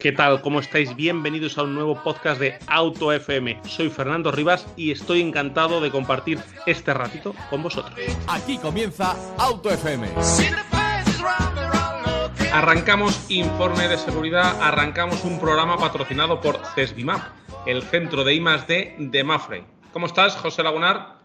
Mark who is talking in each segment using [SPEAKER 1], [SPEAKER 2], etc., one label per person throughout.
[SPEAKER 1] ¿Qué tal? ¿Cómo estáis? Bienvenidos a un nuevo podcast de Auto FM. Soy Fernando Rivas y estoy encantado de compartir este ratito con vosotros.
[SPEAKER 2] Aquí comienza Auto FM.
[SPEAKER 1] Arrancamos informe de seguridad, arrancamos un programa patrocinado por CESBIMAP, el centro de I+D de Mafre. ¿Cómo estás, José Lagunar?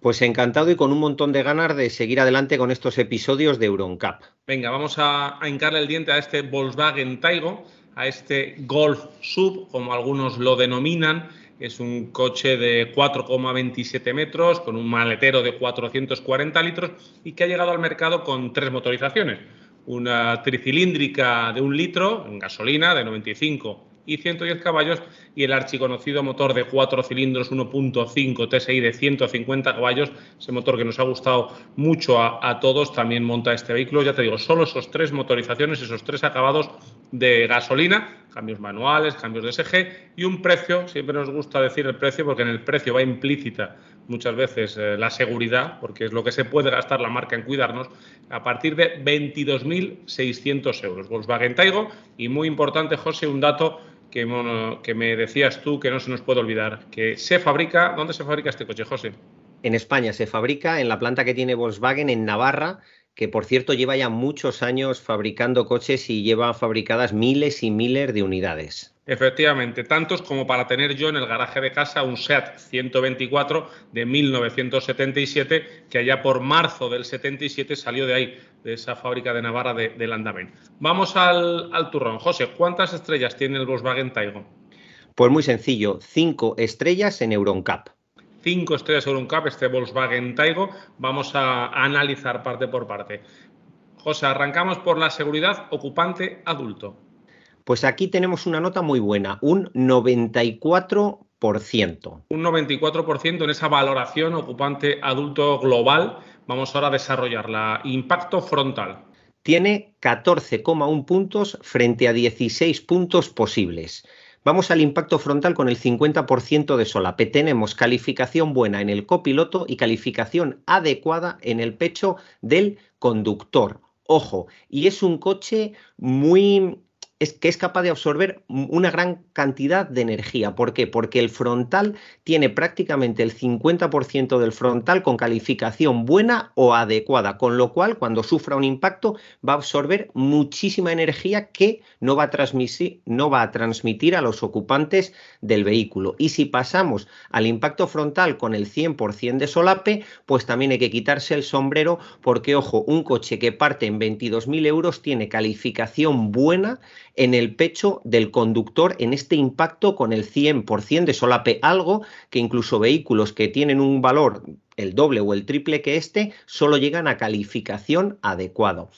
[SPEAKER 3] Pues encantado y con un montón de ganas de seguir adelante con estos episodios de Euroncap.
[SPEAKER 1] Venga, vamos a, a hincarle el diente a este Volkswagen Taigo a este Golf Sub, como algunos lo denominan. Es un coche de 4,27 metros con un maletero de 440 litros y que ha llegado al mercado con tres motorizaciones. Una tricilíndrica de un litro en gasolina de 95 y 110 caballos y el archiconocido motor de 4 cilindros 1.5 TSI de 150 caballos, ese motor que nos ha gustado mucho a, a, todos, también monta este vehículo. Ya te digo, solo esos tres motorizaciones, esos tres acabados de gasolina, cambios manuales, cambios de SG y un precio, siempre nos gusta decir el precio porque en el precio va implícita muchas veces eh, la seguridad, porque es lo que se puede gastar la marca en cuidarnos, a partir de 22.600 euros. Volkswagen Taigo y muy importante, José, un dato que, que me decías tú que no se nos puede olvidar, que se fabrica, ¿dónde se fabrica este coche, José?
[SPEAKER 3] En España se fabrica en la planta que tiene Volkswagen en Navarra, que por cierto lleva ya muchos años fabricando coches y lleva fabricadas miles y miles de unidades.
[SPEAKER 1] Efectivamente, tantos como para tener yo en el garaje de casa un SEAT 124 de 1977 que allá por marzo del 77 salió de ahí, de esa fábrica de Navarra de, de Landamen. Vamos al, al turrón. José, ¿cuántas estrellas tiene el Volkswagen Taigo?
[SPEAKER 3] Pues muy sencillo, cinco estrellas en Euroncap.
[SPEAKER 1] Cinco estrellas Euroncap, este Volkswagen Taigo. Vamos a analizar parte por parte. José, arrancamos por la seguridad ocupante adulto.
[SPEAKER 3] Pues aquí tenemos una nota muy buena, un 94%.
[SPEAKER 1] Un 94% en esa valoración ocupante adulto global. Vamos ahora a desarrollarla. Impacto frontal.
[SPEAKER 3] Tiene 14,1 puntos frente a 16 puntos posibles. Vamos al impacto frontal con el 50% de solape. Tenemos calificación buena en el copiloto y calificación adecuada en el pecho del conductor. Ojo, y es un coche muy es que es capaz de absorber una gran cantidad de energía. ¿Por qué? Porque el frontal tiene prácticamente el 50% del frontal con calificación buena o adecuada, con lo cual cuando sufra un impacto va a absorber muchísima energía que no va a transmitir, no va a, transmitir a los ocupantes del vehículo. Y si pasamos al impacto frontal con el 100% de solape, pues también hay que quitarse el sombrero porque, ojo, un coche que parte en 22.000 euros tiene calificación buena en el pecho del conductor en este impacto con el 100% de solape, algo que incluso vehículos que tienen un valor el doble o el triple que este, solo llegan a calificación adecuado.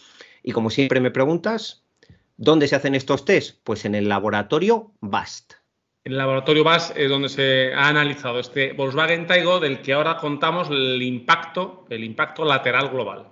[SPEAKER 3] Y como siempre me preguntas, ¿dónde se hacen estos test? Pues en el laboratorio BAST.
[SPEAKER 1] En el laboratorio BAST es donde se ha analizado este Volkswagen Taigo del que ahora contamos el impacto, el impacto lateral global.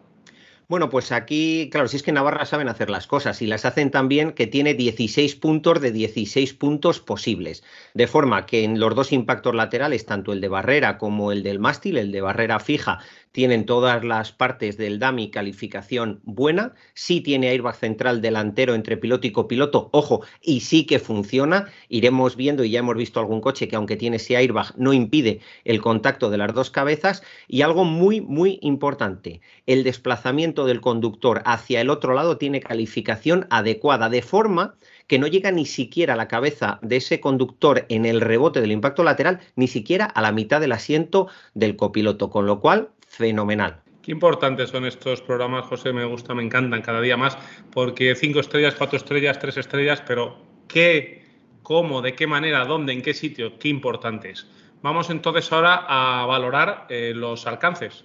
[SPEAKER 3] Bueno, pues aquí, claro, si es que Navarra saben hacer las cosas y las hacen también que tiene 16 puntos de 16 puntos posibles. De forma que en los dos impactos laterales, tanto el de barrera como el del mástil, el de barrera fija, tienen todas las partes del DAMI calificación buena, sí tiene airbag central delantero entre piloto y copiloto, ojo, y sí que funciona, iremos viendo y ya hemos visto algún coche que aunque tiene ese airbag no impide el contacto de las dos cabezas. Y algo muy, muy importante, el desplazamiento del conductor hacia el otro lado tiene calificación adecuada, de forma que no llega ni siquiera a la cabeza de ese conductor en el rebote del impacto lateral, ni siquiera a la mitad del asiento del copiloto, con lo cual fenomenal.
[SPEAKER 1] Qué importantes son estos programas, José, me gusta, me encantan cada día más, porque cinco estrellas, cuatro estrellas, tres estrellas, pero ¿qué, cómo, de qué manera, dónde, en qué sitio? Qué importantes. Vamos entonces ahora a valorar eh, los alcances.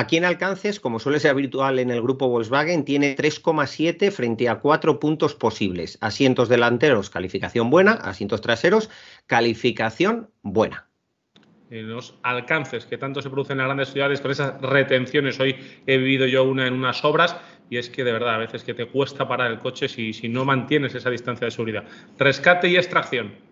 [SPEAKER 3] Aquí en alcances, como suele ser habitual en el grupo Volkswagen, tiene 3,7 frente a 4 puntos posibles. Asientos delanteros, calificación buena. Asientos traseros, calificación buena.
[SPEAKER 1] En los alcances que tanto se producen en las grandes ciudades con esas retenciones. Hoy he vivido yo una en unas obras y es que de verdad a veces que te cuesta parar el coche si, si no mantienes esa distancia de seguridad. Rescate y extracción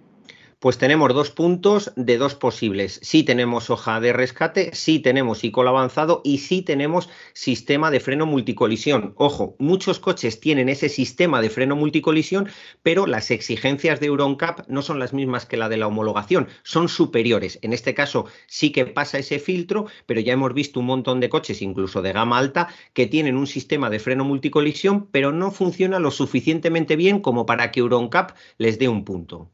[SPEAKER 3] pues tenemos dos puntos de dos posibles. Sí tenemos hoja de rescate, sí tenemos ICOL avanzado y sí tenemos sistema de freno multicolisión. Ojo, muchos coches tienen ese sistema de freno multicolisión, pero las exigencias de EuronCap no son las mismas que la de la homologación, son superiores. En este caso sí que pasa ese filtro, pero ya hemos visto un montón de coches, incluso de gama alta, que tienen un sistema de freno multicolisión, pero no funciona lo suficientemente bien como para que EuronCap les dé un punto.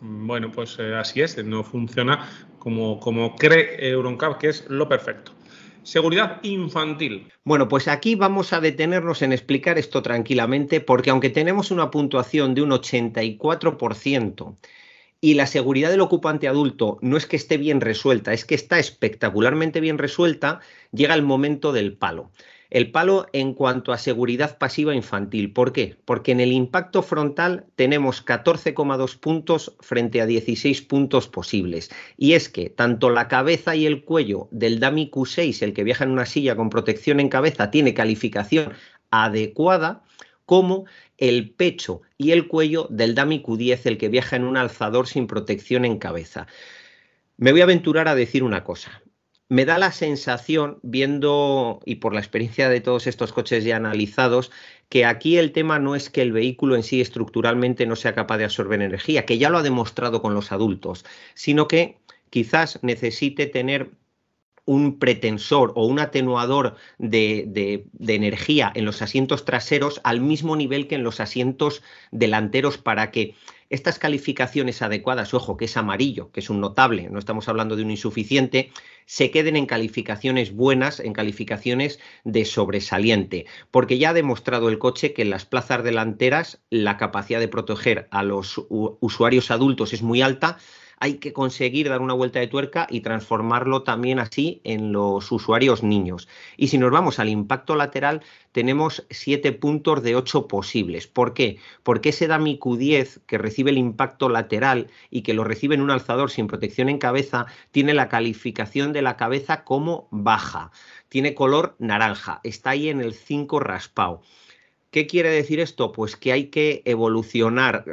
[SPEAKER 1] Bueno, pues eh, así es, no funciona como, como cree EuronCap, que es lo perfecto. Seguridad infantil.
[SPEAKER 3] Bueno, pues aquí vamos a detenernos en explicar esto tranquilamente, porque aunque tenemos una puntuación de un 84%, y la seguridad del ocupante adulto no es que esté bien resuelta, es que está espectacularmente bien resuelta, llega el momento del palo. El palo en cuanto a seguridad pasiva infantil. ¿Por qué? Porque en el impacto frontal tenemos 14,2 puntos frente a 16 puntos posibles. Y es que tanto la cabeza y el cuello del Dami Q6, el que viaja en una silla con protección en cabeza, tiene calificación adecuada, como el pecho y el cuello del Dami Q10, el que viaja en un alzador sin protección en cabeza. Me voy a aventurar a decir una cosa me da la sensación, viendo y por la experiencia de todos estos coches ya analizados, que aquí el tema no es que el vehículo en sí estructuralmente no sea capaz de absorber energía, que ya lo ha demostrado con los adultos, sino que quizás necesite tener un pretensor o un atenuador de, energía en los asientos traseros al mismo nivel que en los asientos delanteros para que estas calificaciones adecuadas, ojo, que es amarillo, que es un notable, no estamos hablando de un insuficiente, se queden en calificaciones buenas, en calificaciones de sobresaliente, porque ya ha demostrado el coche que en las plazas delanteras la capacidad de proteger a los usuarios adultos es muy alta, hay que conseguir dar una vuelta de tuerca y transformarlo también así en los usuarios niños. Y si nos vamos al impacto lateral, tenemos 7 puntos de 8 posibles. ¿Por qué? Porque ese DAMI Q10 que recibe el impacto lateral y que lo recibe en un alzador sin protección en cabeza, tiene la calificación de la cabeza como baja. Tiene color naranja. Está ahí en el 5 raspado. ¿Qué quiere decir esto? Pues que hay que evolucionar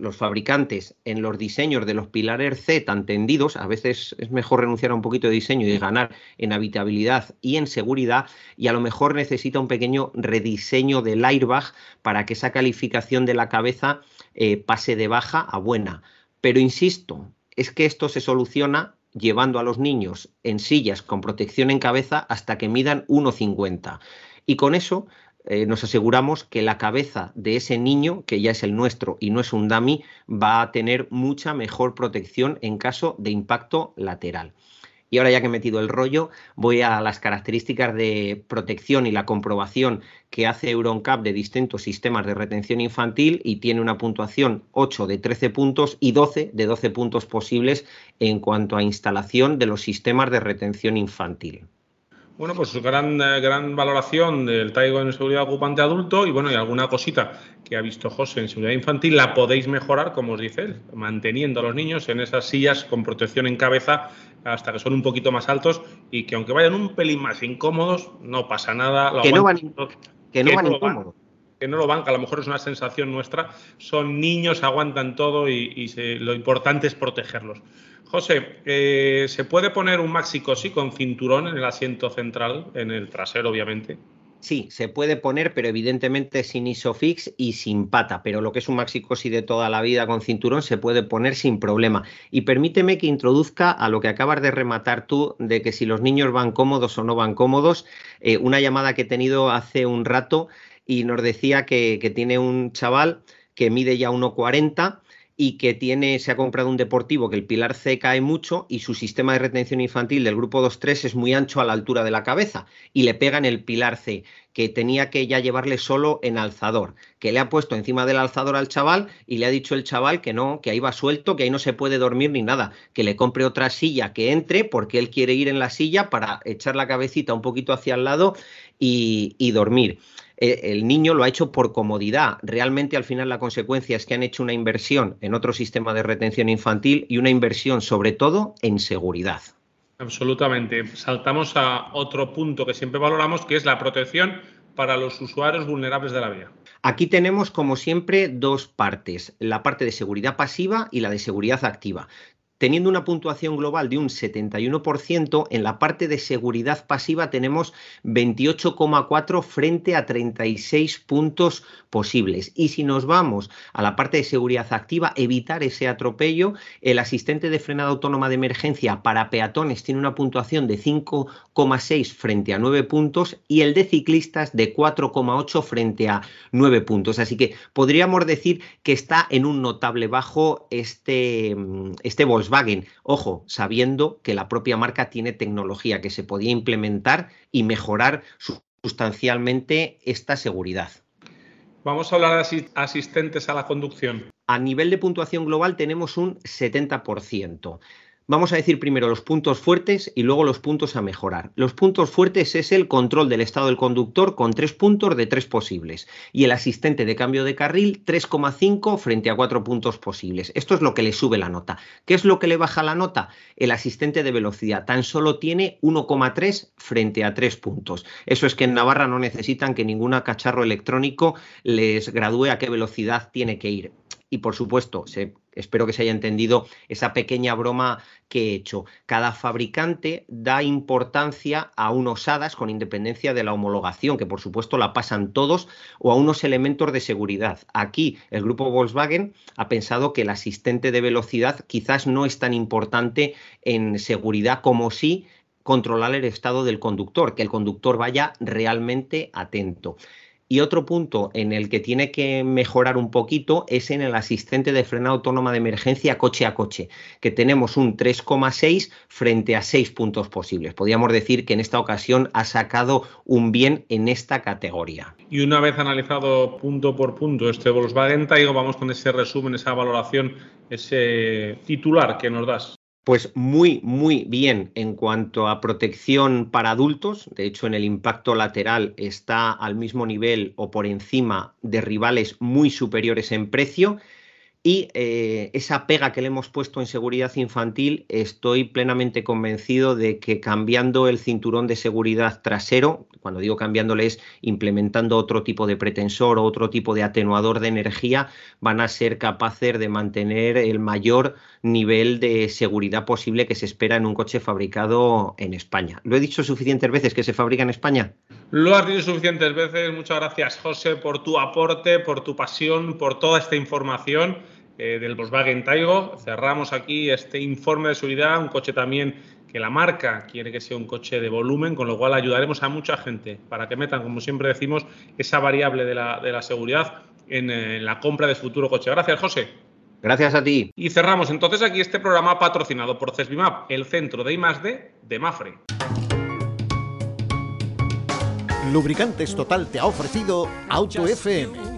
[SPEAKER 3] los fabricantes en los diseños de los pilares C tan tendidos. A veces es mejor renunciar a un poquito de diseño y ganar en habitabilidad y en seguridad. Y a lo mejor necesita un pequeño rediseño del airbag para que esa calificación de la cabeza eh, pase de baja a buena. Pero insisto, es que esto se soluciona llevando a los niños en sillas con protección en cabeza hasta que midan 1,50. Y con eso eh, nos aseguramos que la cabeza de ese niño, que ya es el nuestro y no es un dummy, va a tener mucha mejor protección en caso de impacto lateral. Y ahora ya que he metido el rollo, voy a las características de protección y la comprobación que hace EuronCap de distintos sistemas de retención infantil y tiene una puntuación 8 de 13 puntos y 12 de 12 puntos posibles en cuanto a instalación de los sistemas de retención infantil.
[SPEAKER 1] Bueno, pues gran, eh, gran valoración del Taigo en seguridad ocupante adulto y bueno, y alguna cosita que ha visto José en seguridad infantil la podéis mejorar, como os dice él, manteniendo a los niños en esas sillas con protección en cabeza hasta que son un poquito más altos y que aunque vayan un pelín más incómodos, no pasa nada.
[SPEAKER 3] que, no van, que no van incómodos
[SPEAKER 1] que no lo que a lo mejor es una sensación nuestra, son niños, aguantan todo y, lo importante es protegerlos. José, eh, ¿se puede poner un maxi cosi con cinturón en el asiento central, en el trasero, obviamente?
[SPEAKER 3] Sí, se puede poner, pero evidentemente sin isofix y sin pata. Pero lo que es un maxi cosi de toda la vida con cinturón se puede poner sin problema. Y permíteme que introduzca a lo que acabas de rematar tú, de que si los niños van cómodos o no van cómodos, eh, una llamada que he tenido hace un rato y nos decía que, tiene un chaval que mide ya 1,40 y que tiene, se ha comprado un deportivo que el pilar C cae mucho y su sistema de retención infantil del grupo 2-3 es muy ancho a la altura de la cabeza y le pega en el pilar C, que tenía que ya llevarle solo en alzador, que le ha puesto encima del alzador al chaval y le ha dicho el chaval que no, que ahí va suelto, que ahí no se puede dormir ni nada, que le compre otra silla que entre porque él quiere ir en la silla para echar la cabecita un poquito hacia el lado y dormir. Eh, el niño lo ha hecho por comodidad. Realmente al final la consecuencia es que han hecho una inversión en otro sistema de retención infantil y una inversión sobre todo en seguridad.
[SPEAKER 1] Absolutamente. Saltamos a otro punto que siempre valoramos, que es la protección para los usuarios vulnerables de la vía.
[SPEAKER 3] Aquí tenemos, como siempre, dos partes, la parte de seguridad pasiva y la de seguridad activa teniendo una puntuación global de un 71%, en la parte de seguridad pasiva tenemos 28,4 frente a 36 puntos posibles. Y si nos vamos a la parte de seguridad activa, evitar ese atropello, el asistente de frenada autónoma de emergencia para peatones tiene una puntuación de 5,6 frente a 9 puntos y el de ciclistas de 4,8 frente a 9 puntos. Así que podríamos decir que está en un notable bajo este, este Volkswagen Volkswagen, ojo, sabiendo que la propia marca tiene tecnología que se podía implementar y mejorar sustancialmente esta seguridad.
[SPEAKER 1] Vamos a hablar de asistentes a la conducción.
[SPEAKER 3] A nivel de puntuación global tenemos un 70%. Vamos a decir primero los puntos fuertes y luego los puntos a mejorar. Los puntos fuertes es el control del estado del conductor con tres puntos de tres posibles y el asistente de cambio de carril 3,5 frente a cuatro puntos posibles. Esto es lo que le sube la nota. ¿Qué es lo que le baja la nota? El asistente de velocidad tan solo tiene 1,3 frente a tres puntos. Eso es que en Navarra no necesitan que ningún cacharro electrónico les gradúe a qué velocidad tiene que ir y por supuesto, espero que se haya entendido esa pequeña broma que he hecho. Cada fabricante da importancia a unos HADAS con independencia de la homologación, que por supuesto la pasan todos, o a unos elementos de seguridad. Aquí el grupo Volkswagen ha pensado que el asistente de velocidad quizás no es tan importante en seguridad como sí controlar el estado del conductor, que el conductor vaya realmente atento. Y otro punto en el que tiene que mejorar un poquito es en el asistente de frenado autónoma de emergencia coche a coche, que tenemos un 3,6 frente a 6 puntos posibles. Podríamos decir que en esta ocasión ha sacado un bien en esta categoría.
[SPEAKER 1] Y una vez analizado punto por punto este Volkswagen Taigo, vamos con ese resumen, esa valoración, ese titular que nos das.
[SPEAKER 3] Pues muy, muy bien en cuanto a protección para adultos. De hecho, en el impacto lateral está al mismo nivel o por encima de rivales muy superiores en precio. Y eh, esa pega que le hemos puesto en seguridad infantil, estoy plenamente convencido de que cambiando el cinturón de seguridad trasero, cuando digo cambiándole es implementando otro tipo de pretensor o otro tipo de atenuador de energía, van a ser capaces de mantener el mayor nivel de seguridad posible que se espera en un coche fabricado en España. ¿Lo he dicho suficientes veces que se fabrica en España?
[SPEAKER 1] Lo has dicho suficientes veces. Muchas gracias, José, por tu aporte, por tu pasión, por toda esta información. Eh, del Volkswagen Taigo. Cerramos aquí este informe de seguridad, un coche también que la marca quiere que sea un coche de volumen, con lo cual ayudaremos a mucha gente para que metan, como siempre decimos, esa variable de la, seguridad en, en la compra de futuro coche. Gracias, José.
[SPEAKER 3] Gracias a ti.
[SPEAKER 1] Y cerramos entonces aquí este programa patrocinado por CESBIMAP, el centro de I+D de Mafre.
[SPEAKER 2] Lubricantes Total te ha ofrecido Auto FM